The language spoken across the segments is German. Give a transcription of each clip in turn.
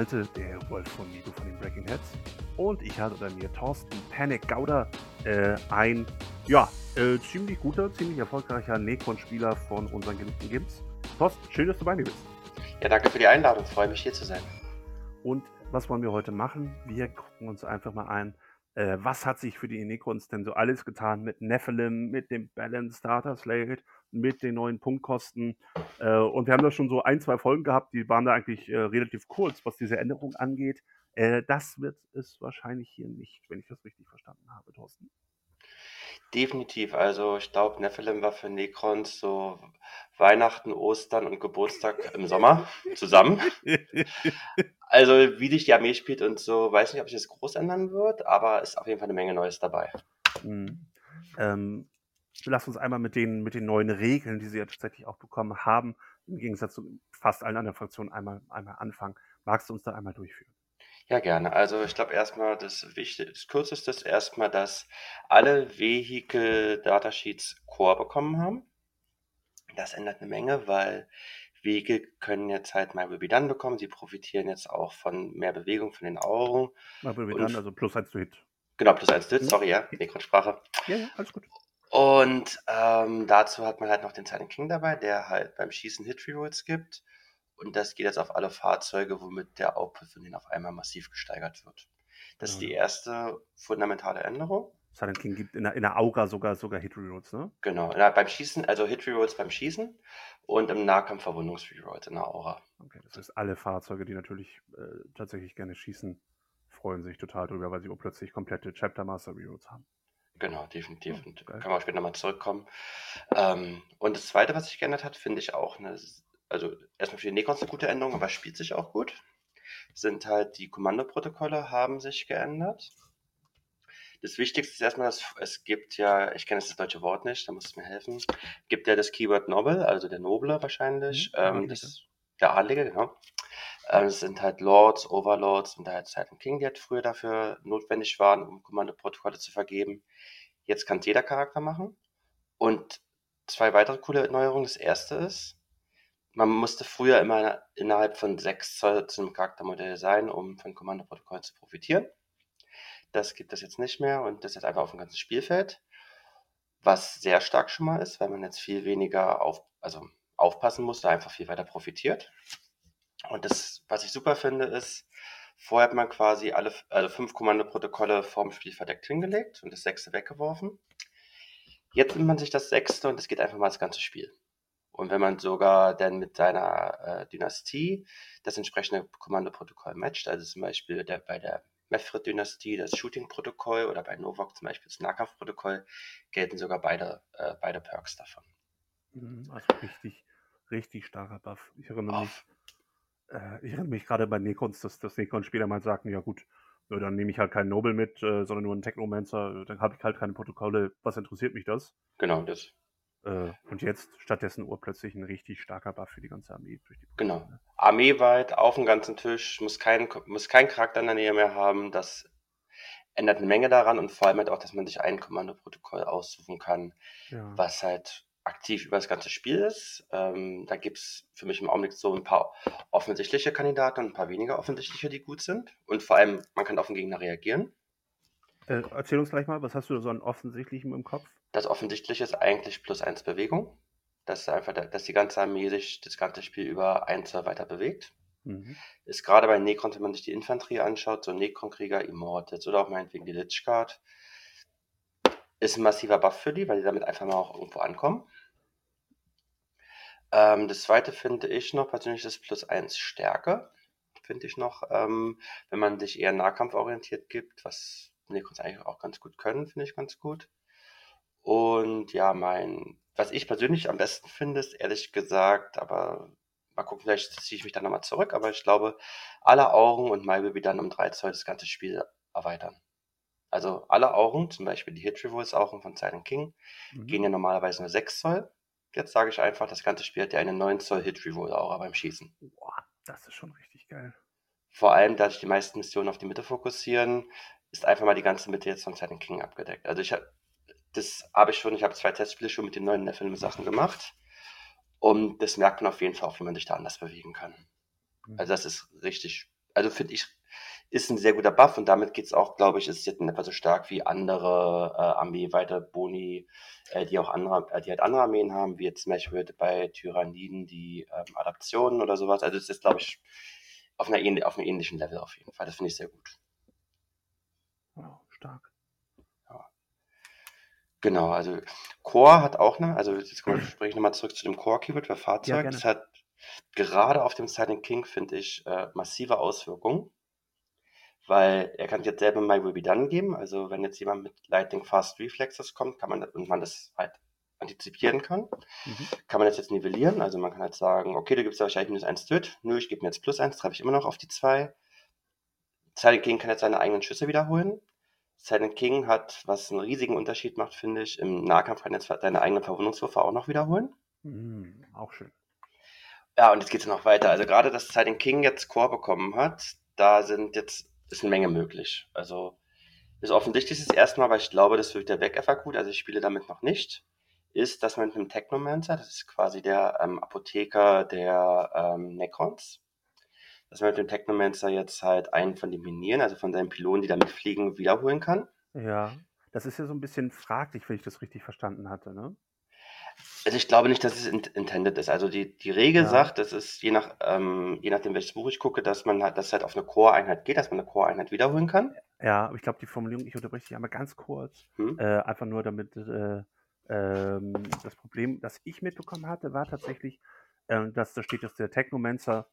Malte, der Wolf von Nido von den Breaking Heads. Und ich habe bei mir Thorsten Panic Gauder, äh, ein, ja, äh, ziemlich guter, ziemlich erfolgreicher Necron-Spieler von unseren geliebten Gims. Thorsten, schön, dass du bei mir bist. Ja, danke für die Einladung, freue mich hier zu sein. Und was wollen wir heute machen? Wir gucken uns einfach mal ein, äh, was hat sich für die Necrons denn so alles getan mit Nephilim, mit dem Balance Starter Slate, mit den neuen Punktkosten. Äh, und wir haben da schon so ein, zwei Folgen gehabt, die waren da eigentlich äh, relativ kurz, was diese Änderung angeht. Äh, das wird es wahrscheinlich hier nicht, wenn ich das richtig verstanden habe, Thorsten. Definitiv. Also ich glaube, Nephilim war für Necrons so Weihnachten, Ostern und Geburtstag im Sommer zusammen. also wie dich die Armee spielt und so, weiß nicht, ob sich das groß ändern wird, aber ist auf jeden Fall eine Menge Neues dabei. Mhm. Ähm, lass uns einmal mit den, mit den neuen Regeln, die sie ja tatsächlich auch bekommen haben, im Gegensatz zu fast allen anderen Fraktionen einmal, einmal anfangen. Magst du uns da einmal durchführen? Ja, gerne. Also ich glaube erstmal das Wichtigste, das Kürzeste ist erstmal, dass alle Vehicle Datasheets Core bekommen haben. Das ändert eine Menge, weil Vehicle können jetzt halt My Will Be Done bekommen. Sie profitieren jetzt auch von mehr Bewegung von den Augen. My Will Be Done, also plus eins zu Hit. Genau, plus eins zu Hit, mhm. sorry, ja, Necron-Sprache. Ja, ja, alles gut. Und ähm, dazu hat man halt noch den Silent King dabei, der halt beim Schießen Hit Rerolls gibt. Und das geht jetzt auf alle Fahrzeuge, womit der Output von denen auf einmal massiv gesteigert wird. Das ja. ist die erste fundamentale Änderung. Silent King gibt in der, in der Aura sogar, sogar Hit Rerolls, ne? Genau, na, beim Schießen, also Hit Rerolls beim Schießen und im Nahkampf Verwundungs Rerolls in der Aura. Okay, das heißt, alle Fahrzeuge, die natürlich äh, tatsächlich gerne schießen, freuen sich total drüber, weil sie auch plötzlich komplette Chapter Master Rerolls haben. Genau, definitiv. Oh, und kann man später nochmal zurückkommen. Ähm, und das zweite, was sich geändert hat, finde ich auch eine, also erstmal für die Necrons eine gute Änderung, aber spielt sich auch gut. Sind halt die Kommandoprotokolle haben sich geändert. Das Wichtigste ist erstmal, dass es gibt ja, ich kenne das deutsche Wort nicht, da muss es mir helfen, gibt ja das Keyword Noble, also der Noble wahrscheinlich, mhm, ähm, das, der Adlige, genau. Ähm, es sind halt Lords, Overlords und da halt Silent King, die halt früher dafür notwendig waren, um Kommandoprotokolle zu vergeben. Jetzt kann es jeder Charakter machen. Und zwei weitere coole Neuerungen. Das erste ist, man musste früher immer innerhalb von sechs Zoll zu einem Charaktermodell sein, um von Kommandoprotokollen zu profitieren. Das gibt es jetzt nicht mehr und das ist einfach auf dem ganzen Spielfeld. Was sehr stark schon mal ist, weil man jetzt viel weniger auf, also aufpassen muss, da einfach viel weiter profitiert. Und das, was ich super finde, ist, vorher hat man quasi alle also fünf Kommandoprotokolle vorm Spiel verdeckt hingelegt und das sechste weggeworfen. Jetzt nimmt man sich das sechste und es geht einfach mal das ganze Spiel. Und wenn man sogar dann mit seiner äh, Dynastie das entsprechende Kommandoprotokoll matcht, also zum Beispiel der, bei der Mefrit-Dynastie das Shooting-Protokoll oder bei Novok zum Beispiel das Nahkampf-Protokoll, gelten sogar beide, äh, beide Perks davon. Mhm, also richtig, richtig starker Buff. Ich erinnere mich, äh, ich erinnere mich gerade bei Necrons, dass, dass Necron-Spieler mal sagten, ja gut, dann nehme ich halt keinen Noble mit, äh, sondern nur einen Technomancer, dann habe ich halt keine Protokolle, was interessiert mich das? Genau, das. Äh, und jetzt stattdessen urplötzlich ein richtig starker Buff für die ganze Armee. Die genau. Armeeweit, auf dem ganzen Tisch, muss kein, muss kein Charakter in der Nähe mehr haben, das ändert eine Menge daran und vor allem halt auch, dass man sich ein Kommandoprotokoll aussuchen kann, ja. was halt aktiv über das ganze Spiel ist. Ähm, da gibt es für mich im Augenblick so ein paar offensichtliche Kandidaten und ein paar weniger offensichtliche, die gut sind. Und vor allem, man kann auf den Gegner reagieren. Äh, erzähl uns gleich mal, was hast du so an offensichtlichem im Kopf? Das Offensichtliche ist eigentlich plus eins Bewegung. Dass einfach, dass die ganze Armee sich das ganze Spiel über eins weiter bewegt. Mhm. Ist gerade bei Necron, wenn man sich die Infanterie anschaut, so Necron-Krieger, Immortals oder auch meinetwegen die Lich Guard, ist ein massiver Buff für die, weil die damit einfach mal auch irgendwo ankommen. Ähm, das zweite finde ich noch persönlich das Plus 1 Stärke. Finde ich noch, ähm, wenn man sich eher nahkampforientiert gibt, was Necrons eigentlich auch ganz gut können, finde ich ganz gut. Und ja, mein, was ich persönlich am besten finde, ist ehrlich gesagt, aber mal gucken, vielleicht ziehe ich mich dann nochmal zurück, aber ich glaube, alle Augen und My Baby dann um 3 Zoll das ganze Spiel erweitern. Also alle Augen, zum Beispiel die Hit Revolts Augen von Silent King, mhm. gehen ja normalerweise nur 6 Zoll. Jetzt sage ich einfach, das ganze Spiel hat ja eine 9 Zoll Hit Revolver Aura beim Schießen. Boah, das ist schon richtig geil. Vor allem, da sich die meisten Missionen auf die Mitte fokussieren, ist einfach mal die ganze Mitte jetzt von Silent King abgedeckt. Also ich habe, das habe ich schon, ich habe zwei Testspiele schon mit den neuen Nephilim Sachen gemacht. Und das merkt man auf jeden Fall auch, wie man sich da anders bewegen kann. Mhm. Also das ist richtig, also finde ich, ist ein sehr guter Buff und damit geht es auch, glaube ich, ist jetzt nicht etwa so stark wie andere äh, Armee weiter Boni, äh, die auch andere, äh, die halt andere Armeen haben, wie jetzt zum Beispiel bei Tyranniden die ähm, Adaptionen oder sowas. Also es ist, glaube ich, auf, einer, auf einem ähnlichen Level auf jeden Fall. Das finde ich sehr gut. Wow, stark. Ja. Genau, also Core hat auch eine, also jetzt spreche ich nochmal zurück zu dem Core-Keyword für Fahrzeug. Ja, das hat gerade auf dem Silent King, finde ich, äh, massive Auswirkungen. Weil er kann jetzt selber My Will Be Done geben. Also wenn jetzt jemand mit Lightning Fast Reflexes kommt, kann man und man das halt antizipieren kann, mhm. kann man das jetzt nivellieren. Also man kann halt sagen, okay, du gibst ja wahrscheinlich minus 1 Töt. Nö, ich gebe mir jetzt plus 1, treffe ich immer noch auf die 2. Silent King kann jetzt seine eigenen Schüsse wiederholen. Silent King hat, was einen riesigen Unterschied macht, finde ich, im Nahkampf kann jetzt seine eigenen Verwundungswürfe auch noch wiederholen. Mhm, auch schön. Ja, und jetzt geht es noch weiter. Also gerade, dass Silent King jetzt Core bekommen hat, da sind jetzt, ist eine Menge möglich. Also das erste Mal, weil ich glaube, das wird der Weg gut, also ich spiele damit noch nicht, ist, dass man mit einem Technomancer, das ist quasi der ähm, Apotheker der ähm, Necrons, dass man mit dem Technomancer jetzt halt einen von den Minieren, also von seinen Pylonen, die damit fliegen, wiederholen kann. Ja, das ist ja so ein bisschen fraglich, wenn ich das richtig verstanden hatte, ne? Also ich glaube nicht, dass es intended ist. Also die, die Regel ja. sagt, das ist je nach ähm, je nachdem welches Buch ich gucke, dass man halt, dass halt auf eine Core-Einheit geht, dass man eine Core-Einheit wiederholen kann. Ja, aber ich glaube die Formulierung, ich unterbreche dich einmal ganz kurz, hm? äh, einfach nur damit äh, ähm, das Problem, das ich mitbekommen hatte, war tatsächlich, äh, dass da steht, dass der Technomancer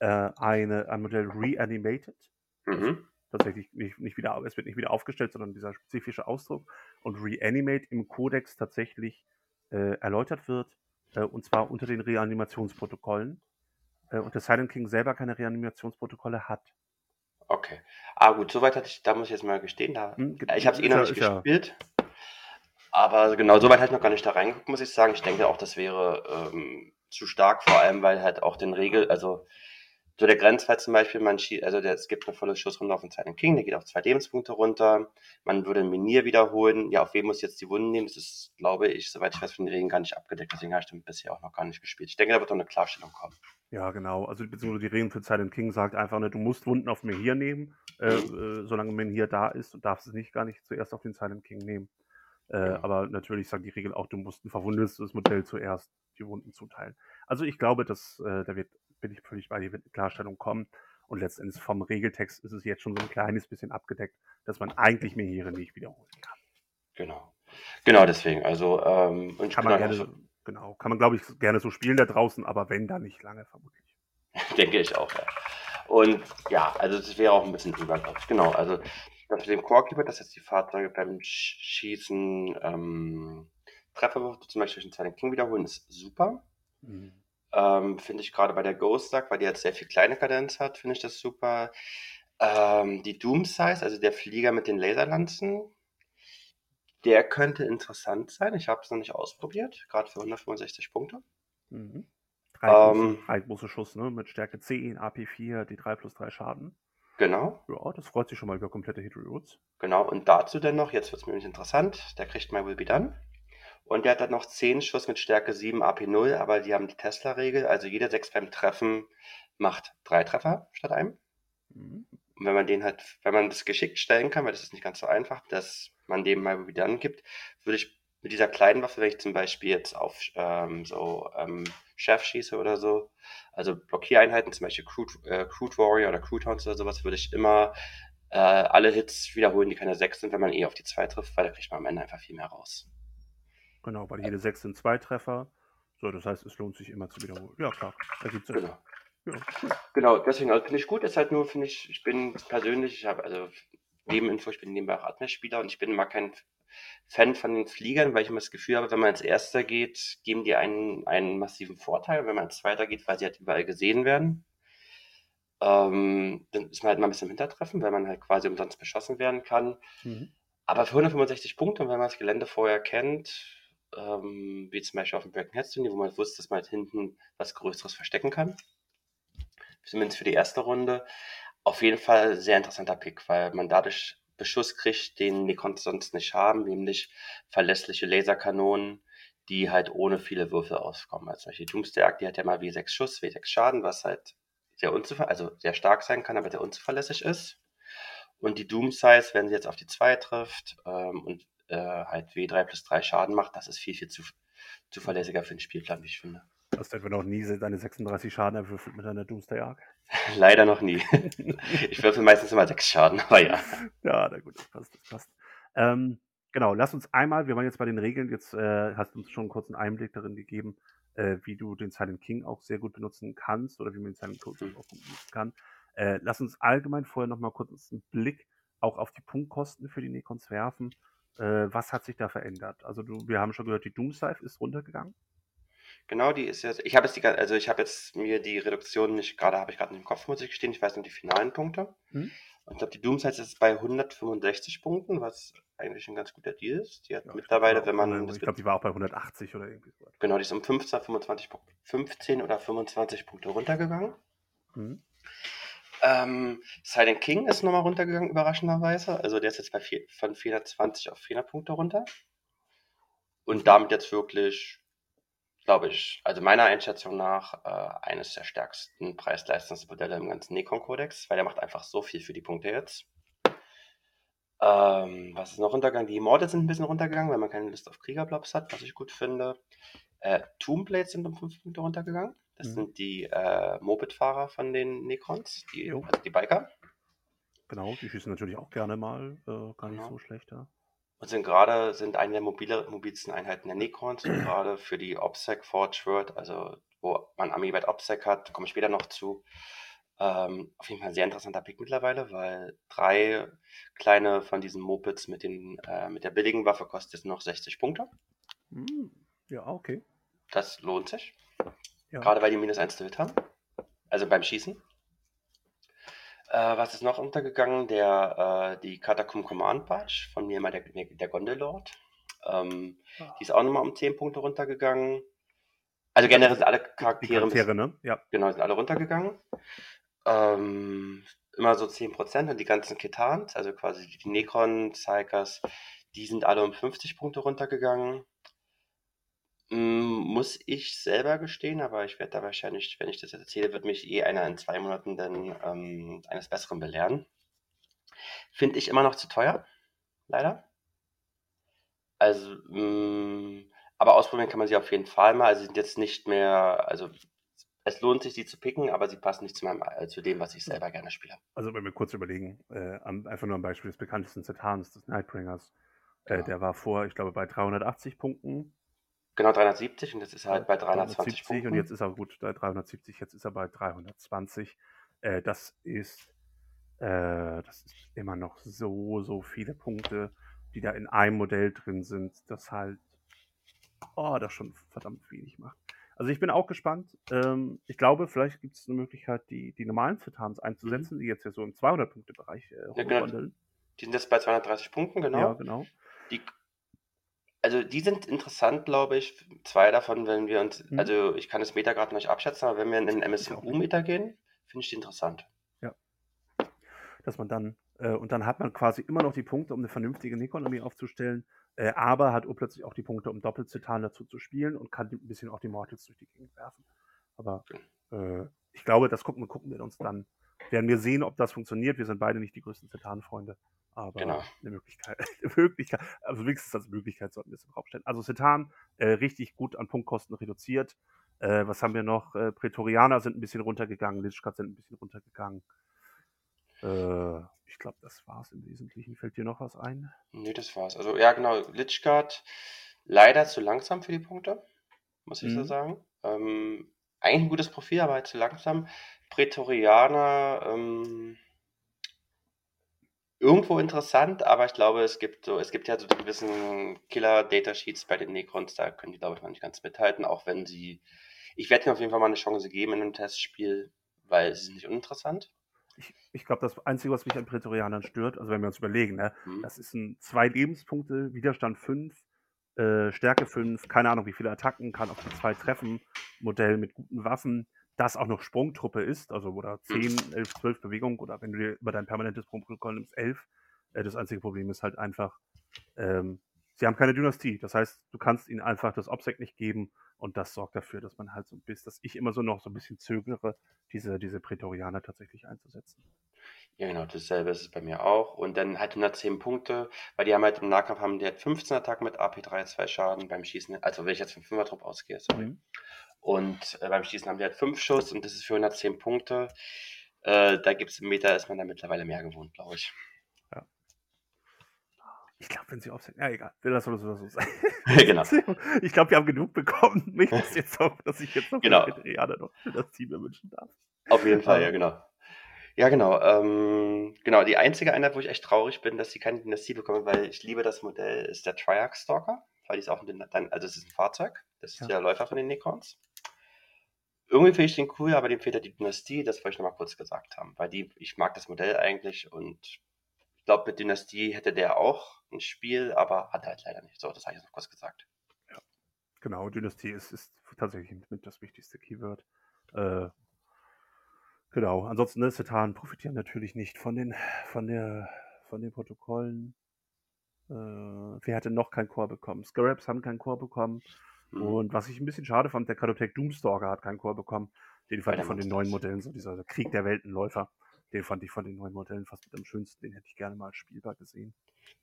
äh, eine, ein Modell reanimated. Mhm. Tatsächlich nicht, nicht wieder, es wird nicht wieder aufgestellt, sondern dieser spezifische Ausdruck. Und reanimate im Kodex tatsächlich äh, erläutert wird, äh, und zwar unter den Reanimationsprotokollen. Äh, und der Silent King selber keine Reanimationsprotokolle hat. Okay. Ah gut, soweit hatte ich, da muss ich jetzt mal gestehen, da, hm, ich habe es eh noch nicht gespielt. Ja. Aber genau, soweit hatte ich noch gar nicht da reingeguckt, muss ich sagen. Ich denke auch, das wäre ähm, zu stark, vor allem weil halt auch den Regel, also so der Grenzfall zum Beispiel, man schießt, also der, es gibt eine volle Schussrunde auf den Silent King, der geht auf zwei Lebenspunkte runter. Man würde ein Minier wiederholen. Ja, auf wen muss jetzt die Wunden nehmen? Das ist, glaube ich, soweit ich weiß, von den Regeln gar nicht abgedeckt. Deswegen habe ich damit bisher auch noch gar nicht gespielt. Ich denke, da wird doch eine Klarstellung kommen. Ja, genau. Also beziehungsweise die Regeln für Silent King sagt einfach, ne, du musst Wunden auf Menhir nehmen, äh, mhm. äh, solange Menhir da ist und darfst es nicht gar nicht zuerst auf den Silent King nehmen. Äh, ja. Aber natürlich sagt die Regel auch, du musst ein verwundetes Modell zuerst die Wunden zuteilen. Also ich glaube, dass äh, da wird bin ich völlig bei dir, wird eine Klarstellung kommen. Und letztendlich vom Regeltext ist es jetzt schon so ein kleines bisschen abgedeckt, dass man eigentlich Mehere nicht wiederholen kann. Genau. Genau deswegen. Also ähm, kann man gerne, so, genau, kann man glaube ich gerne so spielen da draußen, aber wenn dann nicht lange vermutlich. Denke ich auch, ja. Und ja, also das wäre auch ein bisschen drüber, glaube ich. Genau, also das mit dem Core-Keeper, dass jetzt die Fahrzeuge beim Schießen ähm, Treffer zum Beispiel durch den Silent King wiederholen, ist super. Mhm. Ähm, finde ich gerade bei der Ghost Duck, weil die jetzt sehr viel kleine Kadenz hat, finde ich das super. Ähm, die Doom Size, also der Flieger mit den Laserlanzen, der könnte interessant sein. Ich habe es noch nicht ausprobiert, gerade für 165 Punkte. Mhm. Drei, ähm, große, drei große Schuss, ne? Mit Stärke 10, AP4, die 3 plus 3 Schaden. Genau. Ja, das freut sich schon mal über komplette Hit Rewards. Genau, und dazu dann noch, jetzt wird es mir nämlich interessant, der kriegt My Will Be Done. Und der hat dann noch 10 Schuss mit Stärke 7 AP0, aber die haben die Tesla-Regel. Also jeder 6 beim Treffen macht 3 Treffer statt einem. Mhm. Und wenn man den halt, wenn man das geschickt stellen kann, weil das ist nicht ganz so einfach, dass man dem mal wieder angibt, würde ich mit dieser kleinen Waffe, wenn ich zum Beispiel jetzt auf ähm, so ähm, Chef schieße oder so, also Blockiereinheiten, zum Beispiel Crude, äh, Crude Warrior oder Crude Hounds oder sowas, würde ich immer äh, alle Hits wiederholen, die keine 6 sind, wenn man eh auf die 2 trifft, weil da kriegt man am Ende einfach viel mehr raus. Genau, weil jede 6 sind zwei Treffer. So, das heißt, es lohnt sich immer zu wiederholen. Ja, klar, ergibt Sinn. Genau. Ja. Genau, deswegen also finde ich gut. Ist halt nur, finde ich, ich bin persönlich, ich habe also Nebeninfo, ich bin nebenbei auch Admin-Spieler und ich bin immer kein Fan von den Fliegern, weil ich immer das Gefühl habe, wenn man als Erster geht, geben die einen, einen massiven Vorteil. Wenn man als Zweiter geht, weil sie halt überall gesehen werden, ähm, dann ist man halt mal ein bisschen im Hintertreffen, weil man halt quasi umsonst beschossen werden kann. Mhm. Aber für 165 Punkte, wenn man das Gelände vorher kennt, ähm, wie zum Beispiel auf dem Breaking Heads Turnier, wo man wusste, dass man halt hinten was Größeres verstecken kann. Zumindest für die erste Runde. Auf jeden Fall sehr interessanter Pick, weil man dadurch Beschuss kriegt, den die Nikons sonst nicht haben, nämlich verlässliche Laserkanonen, die halt ohne viele Würfel auskommen. Also zum Beispiel die Doomsday Arc, die hat ja mal W6 Schuss, W6 Schaden, was halt sehr also sehr stark sein kann, aber sehr unzuverlässig ist. Und die Doom Size, wenn sie jetzt auf die 2 trifft ähm, und äh, halt W3 plus 3 Schaden macht, das ist viel, viel zu, zuverlässiger für den Spielplan, wie ich finde. Hast du etwa noch nie deine 36 Schaden erwürfelt mit deiner Doomsday Arc? Leider noch nie. ich würfel meistens immer 6 Schaden, aber ja. Ja, na gut, das passt, das passt. Ähm, genau, lass uns einmal, wir waren jetzt bei den Regeln, jetzt äh, hast du uns schon einen kurzen Einblick darin gegeben, äh, wie du den Silent King auch sehr gut benutzen kannst oder wie man den Silent King mhm. auch benutzen kann. Äh, lass uns allgemein vorher nochmal kurz einen Blick auch auf die Punktkosten für die Necrons werfen. Äh, was hat sich da verändert? Also du, wir haben schon gehört, die Doomscythe ist runtergegangen. Genau, die ist jetzt, ich habe jetzt die, also ich habe jetzt mir die Reduktion nicht gerade, habe ich gerade im Kopf, muss ich gestehen, ich weiß nur die finalen Punkte. Hm? Und ich glaube, die Doomscythe ist bei 165 Punkten, was eigentlich ein ganz guter Deal ist. Die hat ja, mittlerweile, wenn man. Ich glaube, die war auch bei 180 oder irgendwie so. Genau, die ist um 15, 25, 15 oder 25 Punkte runtergegangen. Hm. Ähm, Silent King ist nochmal runtergegangen, überraschenderweise. Also der ist jetzt bei vier, von 420 auf 400 Punkte runter. Und mhm. damit jetzt wirklich, glaube ich, also meiner Einschätzung nach, äh, eines der stärksten Preis-Leistungsmodelle im ganzen Necron-Kodex, weil der macht einfach so viel für die Punkte jetzt. Ähm, was ist noch runtergegangen? Die Morde sind ein bisschen runtergegangen, weil man keine List auf Kriegerblobs hat, was ich gut finde. Äh, Tombblades sind um 5 Punkte runtergegangen. Das mhm. sind die äh, Moped-Fahrer von den Necrons, die, also die Biker. Genau, die schießen natürlich auch gerne mal, äh, gar nicht genau. so schlecht, ja. Und sind gerade, sind eine der mobile, mobilsten Einheiten der Necrons und gerade für die OPSEC Forge World, also wo man Amiibet OPSEC hat, komme ich später noch zu. Ähm, auf jeden Fall ein sehr interessanter Pick mittlerweile, weil drei kleine von diesen Mopeds mit, den, äh, mit der billigen Waffe kostet jetzt noch 60 Punkte. Hm, ja, okay. Das lohnt sich. Ja. Gerade weil die minus 1 Hit haben. Also beim Schießen. Äh, was ist noch untergegangen? Der, äh, die Catacomb Command Patch von mir mal der, der Gondelord. Ähm, ah. Die ist auch nochmal um 10 Punkte runtergegangen. Also generell sind alle Charaktere, Charaktere ne? ja. genau, sind alle runtergegangen. Ähm, immer so 10% und die ganzen Ketans, also quasi die Necron, Psykers, die sind alle um 50 Punkte runtergegangen. Hm, muss ich selber gestehen, aber ich werde da wahrscheinlich, wenn ich das jetzt erzähle, wird mich eh einer in zwei Monaten dann ähm, eines Besseren belehren. Finde ich immer noch zu teuer, leider. Also, mh, hm, aber ausprobieren kann man sie auf jeden Fall mal. Also, sie sind jetzt nicht mehr, also es lohnt sich, sie zu picken, aber sie passen nicht zu, meinem, äh, zu dem, was ich selber gerne spiele. Also, wenn wir kurz überlegen, äh, einfach nur ein Beispiel des bekanntesten Zetans, des Nightbringers. Äh, genau. Der war vor, ich glaube, bei 380 Punkten Genau, 370 und jetzt ist er halt bei 320 Punkten. Und jetzt ist er gut bei 370, jetzt ist er bei 320. Äh, das ist äh, das ist immer noch so, so viele Punkte, die da in einem Modell drin sind, das halt, oh, das schon verdammt wenig macht. Also ich bin auch gespannt. Ähm, ich glaube, vielleicht gibt es eine Möglichkeit, die, die normalen Zitans einzusetzen, mhm. die jetzt ja so im 200-Punkte-Bereich äh, ja, genau. Die sind jetzt bei 230 Punkten, genau. Ja, genau. Die also die sind interessant, glaube ich. Zwei davon, wenn wir uns, mhm. also ich kann das Meta gerade noch nicht abschätzen, aber wenn wir in den MSU-Meta gehen, finde ich die interessant. Ja. Dass man dann, äh, und dann hat man quasi immer noch die Punkte, um eine vernünftige Nikon-Armee aufzustellen, äh, aber hat plötzlich auch die Punkte, um Doppelzitan dazu zu spielen und kann ein bisschen auch die Mortals durch die Gegend werfen. Aber äh, ich glaube, das gucken, gucken wir uns dann. Werden wir sehen, ob das funktioniert. Wir sind beide nicht die größten Zitan-Freunde. Aber genau. eine Möglichkeit, eine Möglichkeit, also wenigstens als Möglichkeit sollten wir es im Raum stellen. Also Setan äh, richtig gut an Punktkosten reduziert. Äh, was haben wir noch? Äh, Prätorianer sind ein bisschen runtergegangen, Lichgard sind ein bisschen runtergegangen. Äh, ich glaube, das war es im Wesentlichen. Fällt dir noch was ein? Nee, das war's. Also ja, genau, Lichgard leider zu langsam für die Punkte, muss ich mhm. so sagen. Ähm, eigentlich ein gutes Profil, aber halt zu langsam. Prätorianer, ähm, irgendwo interessant, aber ich glaube, es gibt so, es gibt ja so die gewissen Killer-Datasheets bei den Necrons, da können die, glaube ich, noch nicht ganz mithalten, auch wenn sie. Ich werde ihnen auf jeden Fall mal eine Chance geben in einem Testspiel, weil sie sind nicht uninteressant. Ich, ich glaube, das Einzige, was mich an Prätorianern stört, also wenn wir uns überlegen, ne, hm. das ist ein zwei Lebenspunkte, Widerstand 5, äh, Stärke 5, keine Ahnung, wie viele Attacken, kann auf die zwei treffen, Modell mit guten Waffen das auch noch Sprungtruppe ist, also oder 10, 11, 12 Bewegungen oder wenn du dir über dein permanentes Sprungprotokoll nimmst, 11. Äh, das einzige Problem ist halt einfach, ähm, sie haben keine Dynastie. Das heißt, du kannst ihnen einfach das OPSEC nicht geben Und das sorgt dafür, dass man halt so ein bisschen, dass ich immer so noch so ein bisschen zögere, diese, diese Prätorianer tatsächlich einzusetzen. Ja, genau, dasselbe ist es bei mir auch. Und dann halt 110 Punkte, weil die haben halt im Nahkampf haben die halt 15 Attacken mit AP3, 2 Schaden beim Schießen. Also wenn ich jetzt vom 5er Trupp ausgehe, sorry. Mhm. Und äh, beim Schießen haben die halt 5 Schuss und das ist für 110 Punkte. Äh, da gibt es im Meter, ist man da mittlerweile mehr gewohnt, glaube ich. Ja. Ich glaube, wenn sie aufsetzen. Ja, egal. Will das oder so, sein. genau. Ich glaube, wir haben genug bekommen. Mich ist jetzt auch, dass ich jetzt noch genau. noch für das Team wünschen darf. Auf jeden Fall, ja, genau. Ja, genau. Ähm, genau, die einzige Einheit, wo ich echt traurig bin, dass sie keine Dynastie bekommen, weil ich liebe das Modell, ist der Triarch Stalker, weil die ist auch ein, also es ist ein Fahrzeug, das ist ja. der Läufer von den Necrons. Irgendwie finde ich den cool, aber dem fehlt ja die Dynastie, das wollte ich nochmal kurz gesagt haben, weil die, ich mag das Modell eigentlich und ich glaube, mit Dynastie hätte der auch ein Spiel, aber hat er halt leider nicht. So, das habe ich noch kurz gesagt. Ja, genau, Dynastie ist, ist tatsächlich mit das wichtigste Keyword. Äh, Genau, ansonsten, ne, Setan profitieren natürlich nicht von den, von der, von den Protokollen. Äh, wer hatte noch keinen Core bekommen? Scarabs haben keinen Core bekommen. Mhm. Und was ich ein bisschen schade fand, der Cartotech Doomstalker hat keinen Core bekommen. Den fand ich von den neuen Modellen, so dieser Krieg der Weltenläufer, den fand ich von den neuen Modellen fast mit am schönsten. Den hätte ich gerne mal spielbar gesehen.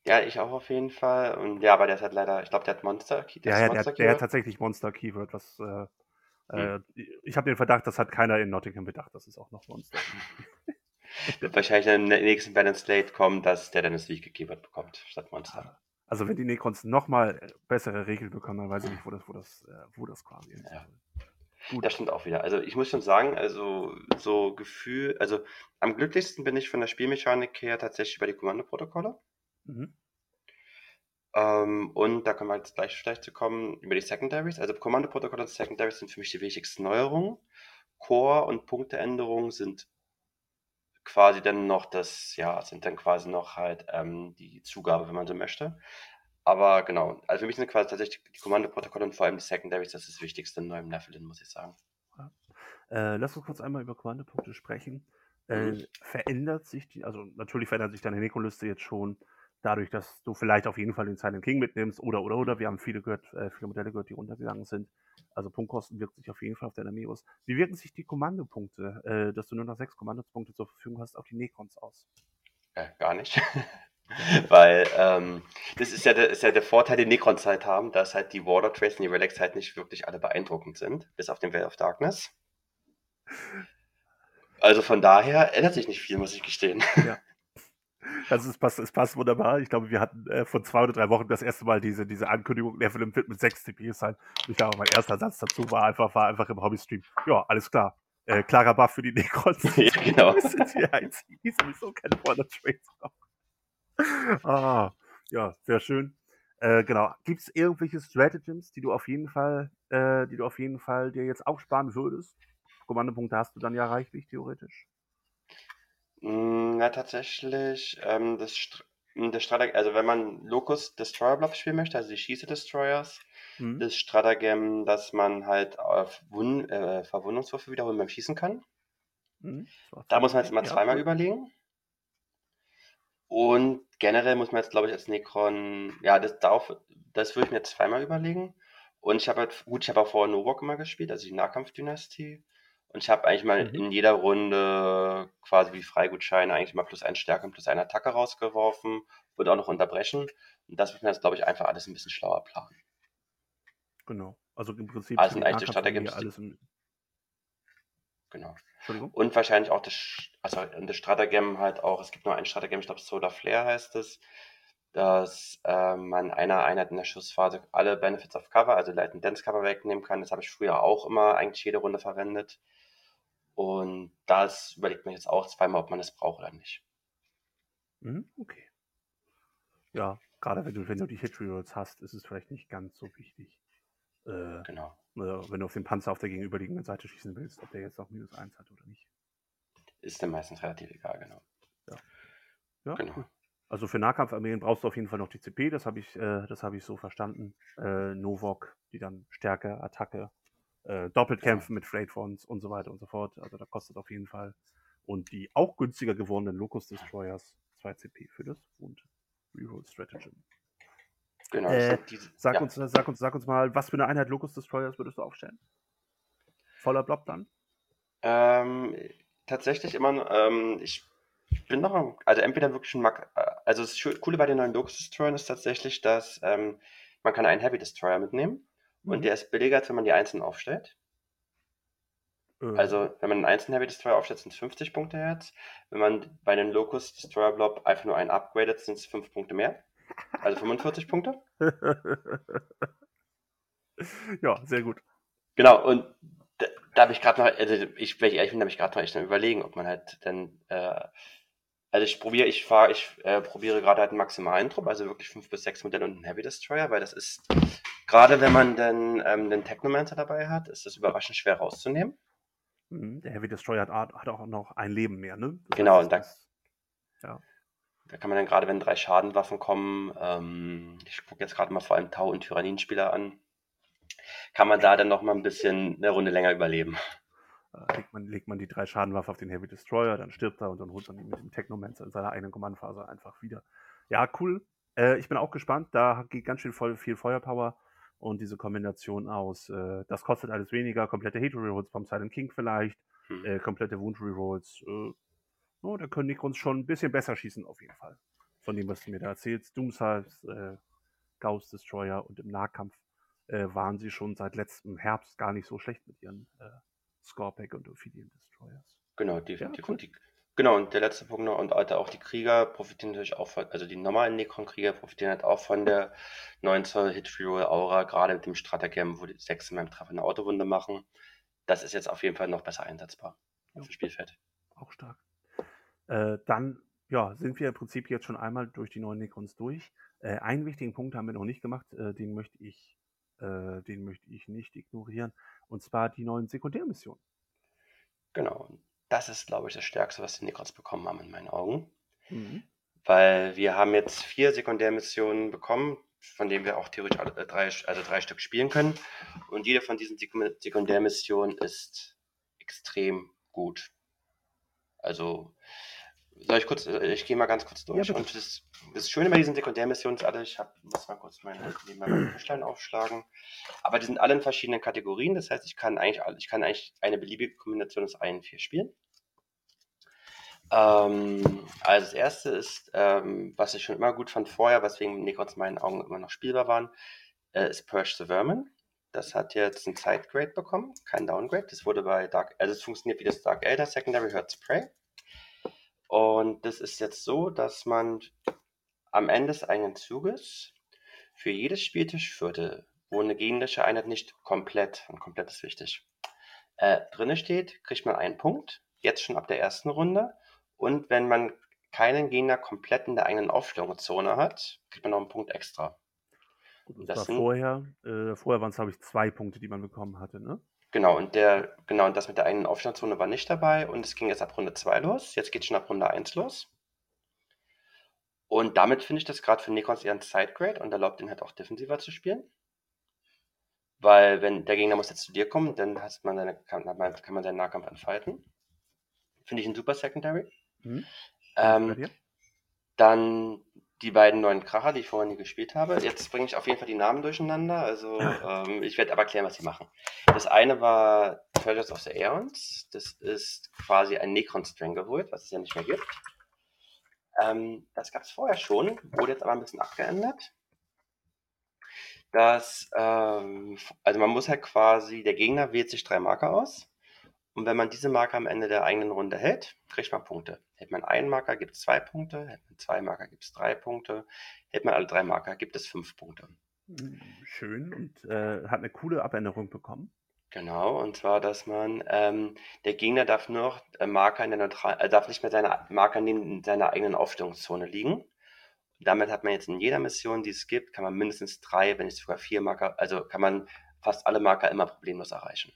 Ja, ich auch auf jeden Fall. Und ja, aber der hat leider, ich glaube, der hat Monster Key. Ja, ja, der, hat, der hat tatsächlich Monster Keyword, was äh, hm. Äh, ich habe den Verdacht, das hat keiner in Nottingham bedacht, das ist auch noch Monster. Wird wahrscheinlich in der nächsten Balance Slate kommen, dass der dann das League Keyword bekommt, statt Monster. Ah, also wenn die Necrons nochmal bessere Regeln bekommen, dann weiß ich nicht, wo das, wo das, äh, wo das quasi ist. Ja. Gut. Das stimmt auch wieder. Also ich muss schon sagen, also so Gefühl, also am glücklichsten bin ich von der Spielmechanik her tatsächlich über die Kommandoprotokolle. Mhm. Ähm, und da können wir jetzt gleich vielleicht zu kommen über die Secondaries. Also Kommandoprotokolle und Secondaries sind für mich die wichtigsten Neuerungen. Core und Punkteänderungen sind quasi dann noch das, ja, sind dann quasi noch halt ähm, die Zugabe, wenn man so möchte. Aber genau, also für mich sind quasi tatsächlich die Kommandoprotokolle und vor allem die Secondaries das, ist das Wichtigste in neuem Nephilim, muss ich sagen. Ja. Äh, lass uns kurz einmal über Kommandopunkte sprechen. Äh, mhm. Verändert sich die, also natürlich verändert sich deine Nekoliste jetzt schon dadurch, dass du vielleicht auf jeden Fall den Silent King mitnimmst oder oder oder. Wir haben viele gehört, äh, viele Modelle gehört, die runtergegangen sind. Also Punktkosten wirkt sich auf jeden Fall auf deine Armee aus. Wie wirken sich die Kommandopunkte, äh, dass du nur noch sechs Kommandopunkte zur Verfügung hast, auf die Necrons aus? Äh, gar nicht. Weil ähm, das ist ja, der, ist ja der Vorteil, den Necrons halt haben, dass halt die Water Trace und die Relics halt nicht wirklich alle beeindruckend sind, bis auf den Veil of Darkness. Also von daher ändert sich nicht viel, muss ich gestehen. Ja. Also es passt, es passt wunderbar. Ich glaube, wir hatten äh, vor zwei oder drei Wochen das erste Mal diese, diese Ankündigung, der Film wird mit 6 CPs sein. Ich glaube, mein erster Satz dazu war einfach, war einfach im Hobbystream. Ja, alles klar. Äh, klarer Buff für die Necrons. ja, genau. Das sind die einzigen, die sowieso keine Border Trades brauchen. Ah, ja, sehr schön. Äh, genau. Gibt es irgendwelche Stratagems, die du auf jeden Fall, äh, die du auf jeden Fall dir jetzt auch sparen würdest? Kommandopunkte hast du dann ja reichlich, theoretisch. Hm, ja, tatsächlich, ähm, das, Str hm, das Stratag also wenn man Locust Destroyer Block spielen möchte, also die Schieße Destroyers, Mhm. das Stratagem, dass man halt auf Wun äh, Verwundungswürfe wiederholen beim Schießen kann. Mhm. Da muss man jetzt immer zweimal cool. überlegen. Und generell muss man jetzt, glaube ich, als Necron, ja, das darauf, das würde ich mir jetzt zweimal überlegen. Und ich habe halt, gut, ich habe auch vorher Novok immer gespielt, also die Nahkampfdynastie. Und ich habe eigentlich mal mhm. in jeder Runde quasi wie Freigutscheine eigentlich mal plus ein Stärke und plus eine Attacke rausgeworfen, würde auch noch unterbrechen. Und das wird mir jetzt, glaube ich, einfach alles ein bisschen schlauer planen. Genau. Also im Prinzip also sind eigentlich die Strategien alles im Genau. Und wahrscheinlich auch das, also das Stratagem halt auch, es gibt nur ein Stratagem, ich glaube Solar Flare heißt es, dass äh, man einer Einheit in der Schussphase alle Benefits of Cover, also Light and Dance Cover wegnehmen kann. Das habe ich früher auch immer eigentlich jede Runde verwendet. Und das überlegt man jetzt auch zweimal, ob man es braucht oder nicht. Mhm, okay. Ja, gerade wenn du, wenn du die Hit Rerolls hast, ist es vielleicht nicht ganz so wichtig. Äh, genau. Äh, wenn du auf den Panzer auf der gegenüberliegenden Seite schießen willst, ob der jetzt noch minus 1 hat oder nicht. Ist dann meistens relativ egal, genau. Ja. Ja, genau. Cool. Also für Nahkampfarmeen brauchst du auf jeden Fall noch die CP, das habe ich, äh, das ich so verstanden. Äh, Novok, die dann Stärke, Attacke äh, doppelt kämpfen mit Freight Fonts und so weiter und so fort. Also da kostet auf jeden Fall. Und die auch günstiger gewordenen Locust Destroyers 2 CP für das und Reroll Stratagem. Genau. Äh, diese, sag, ja. uns, sag, uns, sag uns mal, was für eine Einheit Locust Destroyers würdest du aufstellen? Voller Blob dann? Ähm, tatsächlich immer, ähm, ich, ich, bin noch, also entweder wirklich ein Mac, äh, also das Coole bei den neuen Locust Destroyern ist tatsächlich, dass ähm, man kann einen Heavy Destroyer mitnehmen. Und der ist billiger, als wenn man die einzeln aufstellt. Mhm. Also, wenn man einen einzelnen Heavy Destroyer aufstellt, sind es 50 Punkte jetzt. Wenn man bei einem Locust Destroyer Blob einfach nur einen upgradet, sind es 5 Punkte mehr. Also 45 Punkte. ja, sehr gut. Genau, und da, da habe ich gerade noch, also ich, wenn ich ehrlich bin, habe ich gerade noch echt überlegen, ob man halt dann, äh, also ich probiere, ich fahre, ich äh, probiere gerade halt einen maximalen Trupp, also wirklich 5 bis 6 Modelle und einen Heavy Destroyer, weil das ist, gerade wenn man dann ähm, den Technomancer dabei hat, ist das überraschend schwer rauszunehmen. Mhm, der Heavy Destroyer hat, hat auch noch ein Leben mehr, ne? Das genau, und da, ja. da kann man dann gerade, wenn drei Schadenwaffen kommen, ähm, ich gucke jetzt gerade mal vor allem Tau- und Tyranninspieler an, kann man da dann noch mal ein bisschen eine Runde länger überleben. Äh, legt, man, legt man die drei Schadenwaffen auf den Heavy Destroyer, dann stirbt er und dann holt man ihn mit dem Technomancer in seiner eigenen Kommandphase einfach wieder. Ja, cool. Äh, ich bin auch gespannt. Da geht ganz schön voll, viel Feuerpower. Und diese Kombination aus, äh, das kostet alles weniger, komplette Hate Rerolls vom Silent King vielleicht, hm. äh, komplette Wound Rerolls. Äh, oh, da können Necrons schon ein bisschen besser schießen, auf jeden Fall. Von dem, was du mir da erzählst. Doomsize, äh, Gauss Destroyer und im Nahkampf äh, waren sie schon seit letztem Herbst gar nicht so schlecht mit ihren äh, Scorpack und Ophidian Destroyers. Genau, definitiv. Ja, cool. die, Genau, und der letzte Punkt noch, und auch die Krieger profitieren natürlich auch von, also die normalen Necron-Krieger profitieren halt auch von der 9 Zoll Hit Free Aura, gerade mit dem Stratagem, wo die 6 in meinem Treffer eine Autowunde machen. Das ist jetzt auf jeden Fall noch besser einsetzbar auf dem Spielfeld. Auch stark. Äh, dann ja, sind wir im Prinzip jetzt schon einmal durch die neuen Necrons durch. Äh, einen wichtigen Punkt haben wir noch nicht gemacht, äh, den möchte ich, äh, den möchte ich nicht ignorieren, und zwar die neuen Sekundärmissionen. Genau das ist, glaube ich, das Stärkste, was die Necrons bekommen haben in meinen Augen. Mhm. Weil wir haben jetzt vier Sekundärmissionen bekommen, von denen wir auch theoretisch alle, äh, drei, also drei Stück spielen können. Und jede von diesen Sekundärmissionen ist extrem gut. Also soll ich kurz, äh, ich gehe mal ganz kurz durch. Ja, und das, das Schöne bei diesen Sekundärmissionen ist alle, ich hab, muss mal kurz meine, meine Büchlein aufschlagen. Aber die sind alle in verschiedenen Kategorien. Das heißt, ich kann eigentlich, ich kann eigentlich eine beliebige Kombination aus allen vier spielen. Ähm, also das erste ist, ähm, was ich schon immer gut fand vorher, weswegen Necrons in meinen Augen immer noch spielbar waren, äh, ist Purge the Vermin. Das hat jetzt ein Sidegrade bekommen, kein Downgrade. Das wurde bei Dark, also es funktioniert wie das Dark Elder Secondary Hurts Prey. Und das ist jetzt so, dass man am Ende des eigenen Zuges für jedes Spieltischviertel, wo eine gegnerische Einheit nicht komplett, und komplett ist wichtig, äh, drinne steht, kriegt man einen Punkt, jetzt schon ab der ersten Runde. Und wenn man keinen Gegner komplett in der eigenen Aufstellungszone hat, kriegt man noch einen Punkt extra. Gut, das, das war vorher, äh, vorher waren es, glaube ich, zwei Punkte, die man bekommen hatte, ne? Genau, und der, genau, und das mit der eigenen Aufstandszone war nicht dabei und es ging jetzt ab Runde 2 los. Jetzt geht es schon ab Runde 1 los. Und damit finde ich das gerade für Necrons eher ein Sidegrade und erlaubt ihn halt auch defensiver zu spielen. Weil wenn der Gegner muss jetzt zu dir kommen, dann hast man seine, kann, man, kann man seinen Nahkampf entfalten. Finde ich ein super Secondary. Mhm. Ähm, dann die beiden neuen Kracher, die ich vorher nie gespielt habe. Jetzt bringe ich auf jeden Fall die Namen durcheinander. Also ähm, ich werde aber erklären, was sie machen. Das eine war Treasures of the Aeons. Das ist quasi ein Necron Stranglehold, was es ja nicht mehr gibt. Ähm, das gab es vorher schon, wurde jetzt aber ein bisschen abgeändert. Das, ähm, also man muss halt quasi, der Gegner wählt sich drei Marker aus und wenn man diese Marker am Ende der eigenen Runde hält, kriegt man Punkte. Hält man einen Marker, gibt es zwei Punkte. Hält man zwei Marker, gibt es drei Punkte. Hält man alle drei Marker, gibt es fünf Punkte. Schön und äh, hat eine coole Abänderung bekommen. Genau, und zwar, dass man, ähm, der Gegner darf nur noch äh, Marker in der Neutral, äh, darf nicht mehr seine Marker neben seiner eigenen Aufstellungszone liegen. damit hat man jetzt in jeder Mission, die es gibt, kann man mindestens drei, wenn nicht sogar vier Marker, also kann man fast alle Marker immer problemlos erreichen.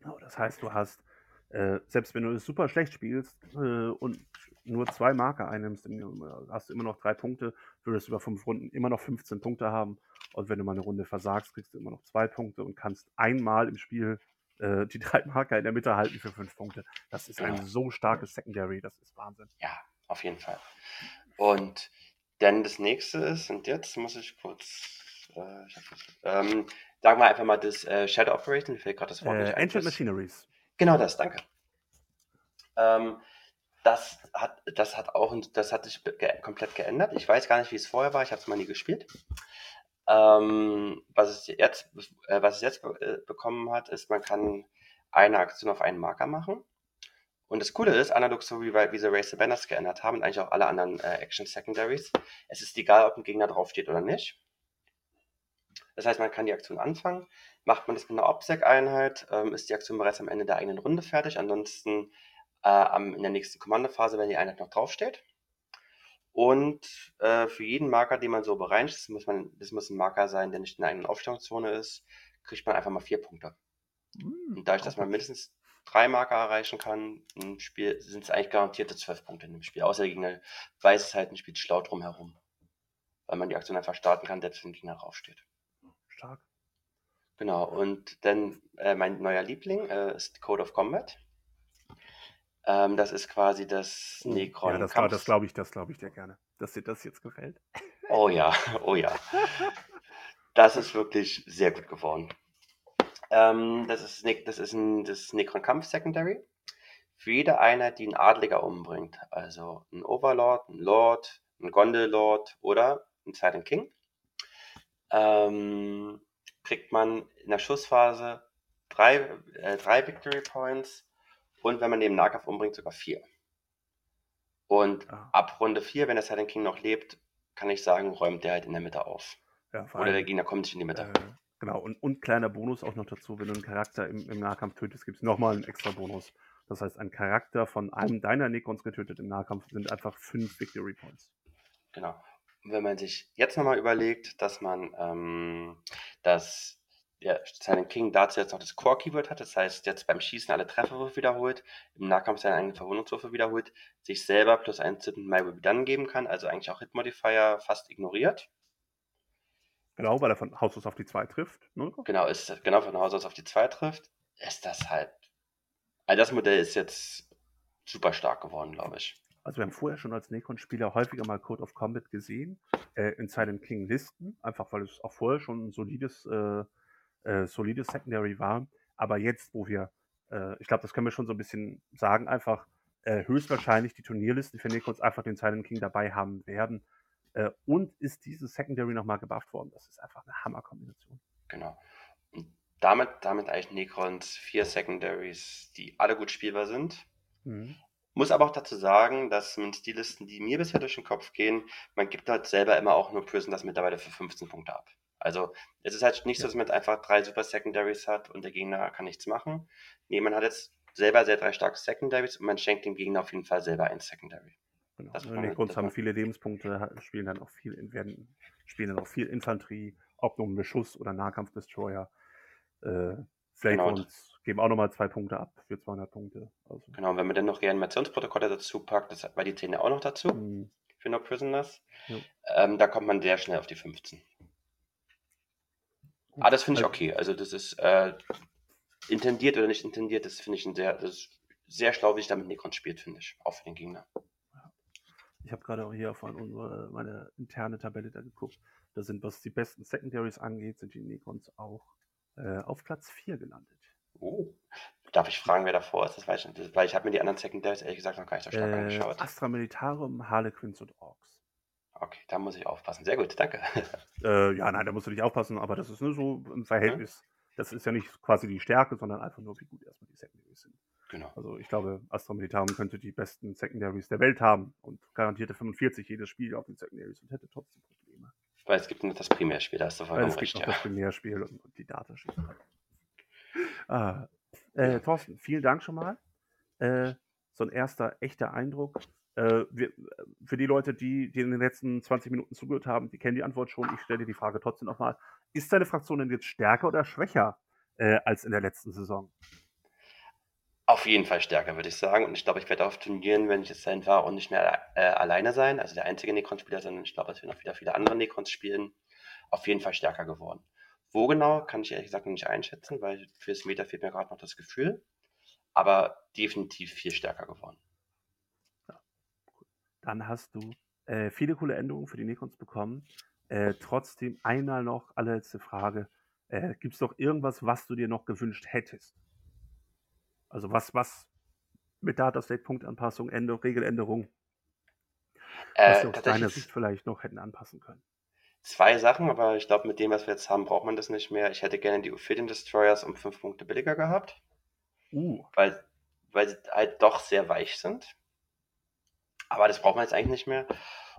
Genau, das heißt, du hast, äh, selbst wenn du es super schlecht spielst äh, und nur zwei Marker einnimmst, hast du immer noch drei Punkte, würdest über fünf Runden immer noch 15 Punkte haben. Und wenn du mal eine Runde versagst, kriegst du immer noch zwei Punkte und kannst einmal im Spiel äh, die drei Marker in der Mitte halten für fünf Punkte. Das ist ein so starkes Secondary, das ist Wahnsinn. Ja, auf jeden Fall. Und Denn das nächste ist, und jetzt muss ich kurz, äh, ich ähm, sagen wir einfach mal das äh, Shadow Operation, fällt gerade das Wort äh, nicht ein. Ancient Machineries. Genau das, danke. Ähm, das hat, das hat auch, das hat sich ge komplett geändert. Ich weiß gar nicht, wie es vorher war. Ich habe es mal nie gespielt. Ähm, was es jetzt, äh, was es jetzt äh, bekommen hat, ist, man kann eine Aktion auf einen Marker machen. Und das Coole ist, analog so wie, wie sie Race the Banners geändert haben und eigentlich auch alle anderen äh, Action Secondaries, es ist egal, ob ein Gegner draufsteht oder nicht. Das heißt, man kann die Aktion anfangen. Macht man das mit einer OPSEC-Einheit, ähm, ist die Aktion bereits am Ende der eigenen Runde fertig. Ansonsten äh, in der nächsten Kommandophase, wenn die Einheit noch draufsteht. Und äh, für jeden Marker, den man so bereinigt, das muss, man, das muss ein Marker sein, der nicht in der eigenen Aufstellungszone ist, kriegt man einfach mal vier Punkte. Mhm, und dadurch, dass man mindestens drei Marker erreichen kann im Spiel, sind es eigentlich garantierte zwölf Punkte in dem Spiel. Außer der Gegner weiß es halt und spielt schlau drumherum. Weil man die Aktion einfach starten kann, selbst wenn der Gegner draufsteht. Stark. Genau, und dann äh, mein neuer Liebling äh, ist Code of Combat. Ähm, das ist quasi das oh, Necron. Ja, das, das glaube ich, das glaube ich dir gerne, dass dir das jetzt gefällt. Oh ja, oh ja. Das ist wirklich sehr gut geworden. Ähm, das ist, das ist ein das Necron Kampf Secondary. Für jede Einheit, die einen Adliger umbringt, also ein Overlord, ein Lord, ein Gondelord oder ein Silent King, ähm, kriegt man in der Schussphase drei, äh, drei Victory Points und wenn man den Nahkampf umbringt, sogar vier. Und ah. ab Runde 4, wenn der Silent King noch lebt, kann ich sagen, räumt der halt in der Mitte auf. Ja, Oder der Gegner kommt nicht in die Mitte. Äh, genau, und, und kleiner Bonus auch noch dazu, wenn du einen Charakter im, im Nahkampf tötest, gibt es nochmal einen extra Bonus. Das heißt, ein Charakter von einem deiner Necrons getötet im Nahkampf sind einfach fünf Victory Points. Genau. Wenn man sich jetzt nochmal überlegt, dass man ähm, das der Silent King dazu jetzt noch das Core-Keyword hat, das heißt jetzt beim Schießen alle Trefferwürfe wiederholt, im Nahkampf seine eigenen Verwundungswürfe wiederholt, sich selber plus einen Zip My Will Be Done geben kann, also eigentlich auch Hit-Modifier fast ignoriert. Genau, weil er von Haus aus auf die 2 trifft. Ne? Genau, ist genau von Haus aus auf die 2 trifft, ist das halt. Also das Modell ist jetzt super stark geworden, glaube ich. Also wir haben vorher schon als Necron-Spieler häufiger mal Code of Combat gesehen, äh, in Silent King Listen, einfach weil es auch vorher schon ein solides äh, äh, solides Secondary war. Aber jetzt, wo wir, äh, ich glaube, das können wir schon so ein bisschen sagen, einfach äh, höchstwahrscheinlich die Turnierlisten für Necrons einfach den Silent King dabei haben werden. Äh, und ist dieses Secondary nochmal gebufft worden. Das ist einfach eine Hammerkombination. Genau. Und damit, damit eigentlich Necrons vier Secondaries, die alle gut spielbar sind. Mhm. Muss aber auch dazu sagen, dass mit Stilisten, die mir bisher durch den Kopf gehen, man gibt halt selber immer auch nur Prison das mittlerweile für 15 Punkte ab. Also es ist halt nicht ja. so, dass man einfach drei Super Secondaries hat und der Gegner kann nichts machen. Nee, man hat jetzt selber sehr drei starke Secondaries und man schenkt dem Gegner auf jeden Fall selber ein Secondary. Genau. Das also Grund haben viele Lebenspunkte, spielen dann auch viel, werden, spielen dann auch viel Infanterie, ob nun Beschuss oder Nahkampfdestroyer. Äh, Flake genau. uns geben auch nochmal zwei Punkte ab für 200 Punkte. Also. Genau, und wenn man dann noch Reanimationsprotokolle dazu packt, das, weil die zählen ja auch noch dazu mhm. für No Prisoners, ja. ähm, da kommt man sehr schnell auf die 15. Ah, das finde ich okay. Also das ist äh, intendiert oder nicht intendiert, das finde ich ein sehr, das ist sehr schlau, wie sich damit Necron spielt, finde ich. Auch für den Gegner. Ich habe gerade auch hier auf unsere, meine interne Tabelle da geguckt. Da sind, was die besten Secondaries angeht, sind die Necrons auch äh, auf Platz 4 gelandet. Oh. Darf ich fragen, wer davor ist? Das weiß ich nicht. Weil ich habe mir die anderen Secondaries ehrlich gesagt noch gar nicht so stark äh, angeschaut. Astra Militarum, Harlequins und Orks. Okay, da muss ich aufpassen. Sehr gut, danke. Äh, ja, nein, da musst du nicht aufpassen, aber das ist nur so ein Verhältnis. Mhm. Das ist ja nicht quasi die Stärke, sondern einfach nur, wie gut erstmal die Secondaries sind. Genau. Also ich glaube, Astra Militarum könnte die besten Secondaries der Welt haben und garantierte 45 jedes Spiel auf den Secondaries und hätte trotzdem Probleme. Weil es gibt nur das Primärspiel, da hast du vollkommen Weil es gibt noch ja. das Primärspiel und, und die Datasheet. ah, äh, Thorsten, vielen Dank schon mal. Äh, so ein erster echter Eindruck. Äh, wir, für die Leute, die, die in den letzten 20 Minuten zugehört haben, die kennen die Antwort schon. Ich stelle die Frage trotzdem nochmal. Ist deine Fraktion denn jetzt stärker oder schwächer äh, als in der letzten Saison? Auf jeden Fall stärker, würde ich sagen. Und ich glaube, ich werde auf Turnieren, wenn ich jetzt sein war, und nicht mehr äh, alleine sein, also der einzige Necron-Spieler, sondern ich glaube, es werden auch wieder viele andere Necrons spielen, auf jeden Fall stärker geworden. Wo genau, kann ich ehrlich gesagt noch nicht einschätzen, weil fürs Meter fehlt mir gerade noch das Gefühl. Aber definitiv viel stärker geworden dann hast du Äh, viele coole Änderungen für die Necrons bekommen. Äh, trotzdem einmal noch allerletzte Frage. Äh, Gibt es noch irgendwas, was du dir noch gewünscht hättest? Also was, was mit Data State Punktanpassung, Änderung, Regeländerung, was Äh, sie aus deiner Sicht vielleicht noch hätten anpassen können. zwei Sachen, aber ich glaube, mit dem, was wir jetzt haben, braucht man das nicht mehr. Ich hätte gerne die Ophidian Destroyers um fünf Punkte billiger gehabt, Uh, weil, weil sie halt doch sehr weich sind. Aber das braucht man jetzt eigentlich nicht mehr.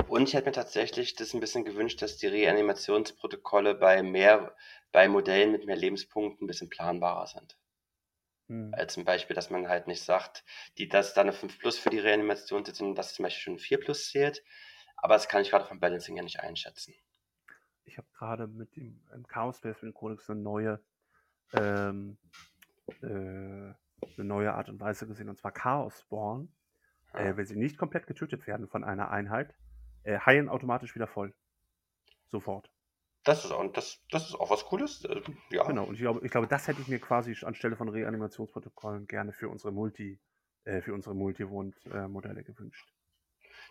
Und ich hätte mir tatsächlich das ein bisschen gewünscht, dass die Reanimationsprotokolle bei mehr, bei Modellen mit mehr Lebenspunkten ein bisschen planbarer sind. Hm. Als zum Beispiel, dass man halt nicht sagt, die, dass da eine 5 Plus für die Reanimation sitzt, sondern dass zum Beispiel schon 4 Plus zählt. Aber das kann ich gerade vom Balancing ja nicht einschätzen. Ich habe gerade mit dem ähm, Chaos Space mit dem Codex eine neue, ähm, äh, eine neue Art und Weise gesehen, und zwar Chaos Spawn. Äh, Ja. wenn sie nicht komplett getötet werden von einer Einheit, äh, heilen automatisch wieder voll. Sofort. Das ist auch, das, das ist auch was Cooles. Äh, Ja, Genau, und ich glaube, ich glaube, das hätte ich mir quasi anstelle von Reanimationsprotokollen gerne für unsere Multi, äh, für unsere Multi-Wohnt-Modelle gewünscht.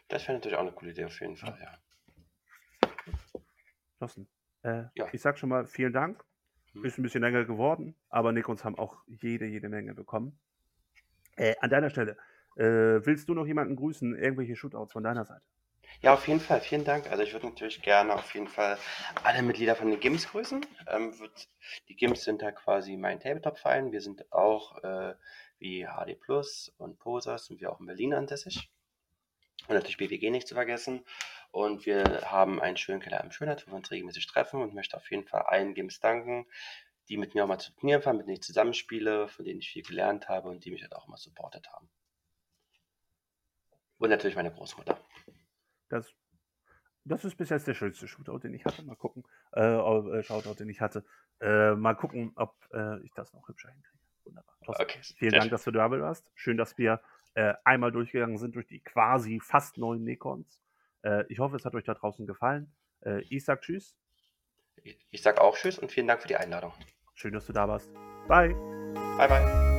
das wäre natürlich auch eine coole Idee auf jeden Fall, ja. Thorsten, äh, Ja. ich sag schon mal vielen Dank. Hm. Ist ein bisschen länger geworden, aber Nikons haben auch jede, jede Menge bekommen. Äh, an deiner Stelle, äh, willst du noch jemanden grüßen? Irgendwelche Shootouts von deiner Seite? Ja, auf jeden Fall, vielen Dank. Also ich würde natürlich gerne auf jeden Fall alle Mitglieder von den GIMS grüßen. Ähm, wird, die GIMS sind da quasi mein Tabletop-Verein. Wir sind auch äh, wie HD Plus und Posers sind wir auch in Berlin ansässig. Und natürlich BWG nicht zu vergessen. Und wir haben einen schönen Keller im Schönheit, wo wir uns regelmäßig treffen und möchte auf jeden Fall allen GIMS danken, die mit mir auch mal zu Turnieren fahren, mit denen ich zusammenspiele, von denen ich viel gelernt habe und die mich halt auch immer supportet haben. Und natürlich meine Großmutter. Das, das ist bis jetzt der schönste Shootout, den ich hatte. Mal gucken. Äh, äh, Shoutout, den ich hatte. Äh, mal gucken, ob äh, ich das noch hübscher hinkriege. Wunderbar. Thorsten, Okay, vielen Dank, dass du da warst. Schön, dass wir äh, einmal durchgegangen sind durch die quasi fast neuen Necons. Äh, ich hoffe, es hat euch da draußen gefallen. Äh, ich sag Tschüss. Ich sage auch Tschüss und vielen Dank für die Einladung. Schön, dass du da warst. Bye. Bye, bye.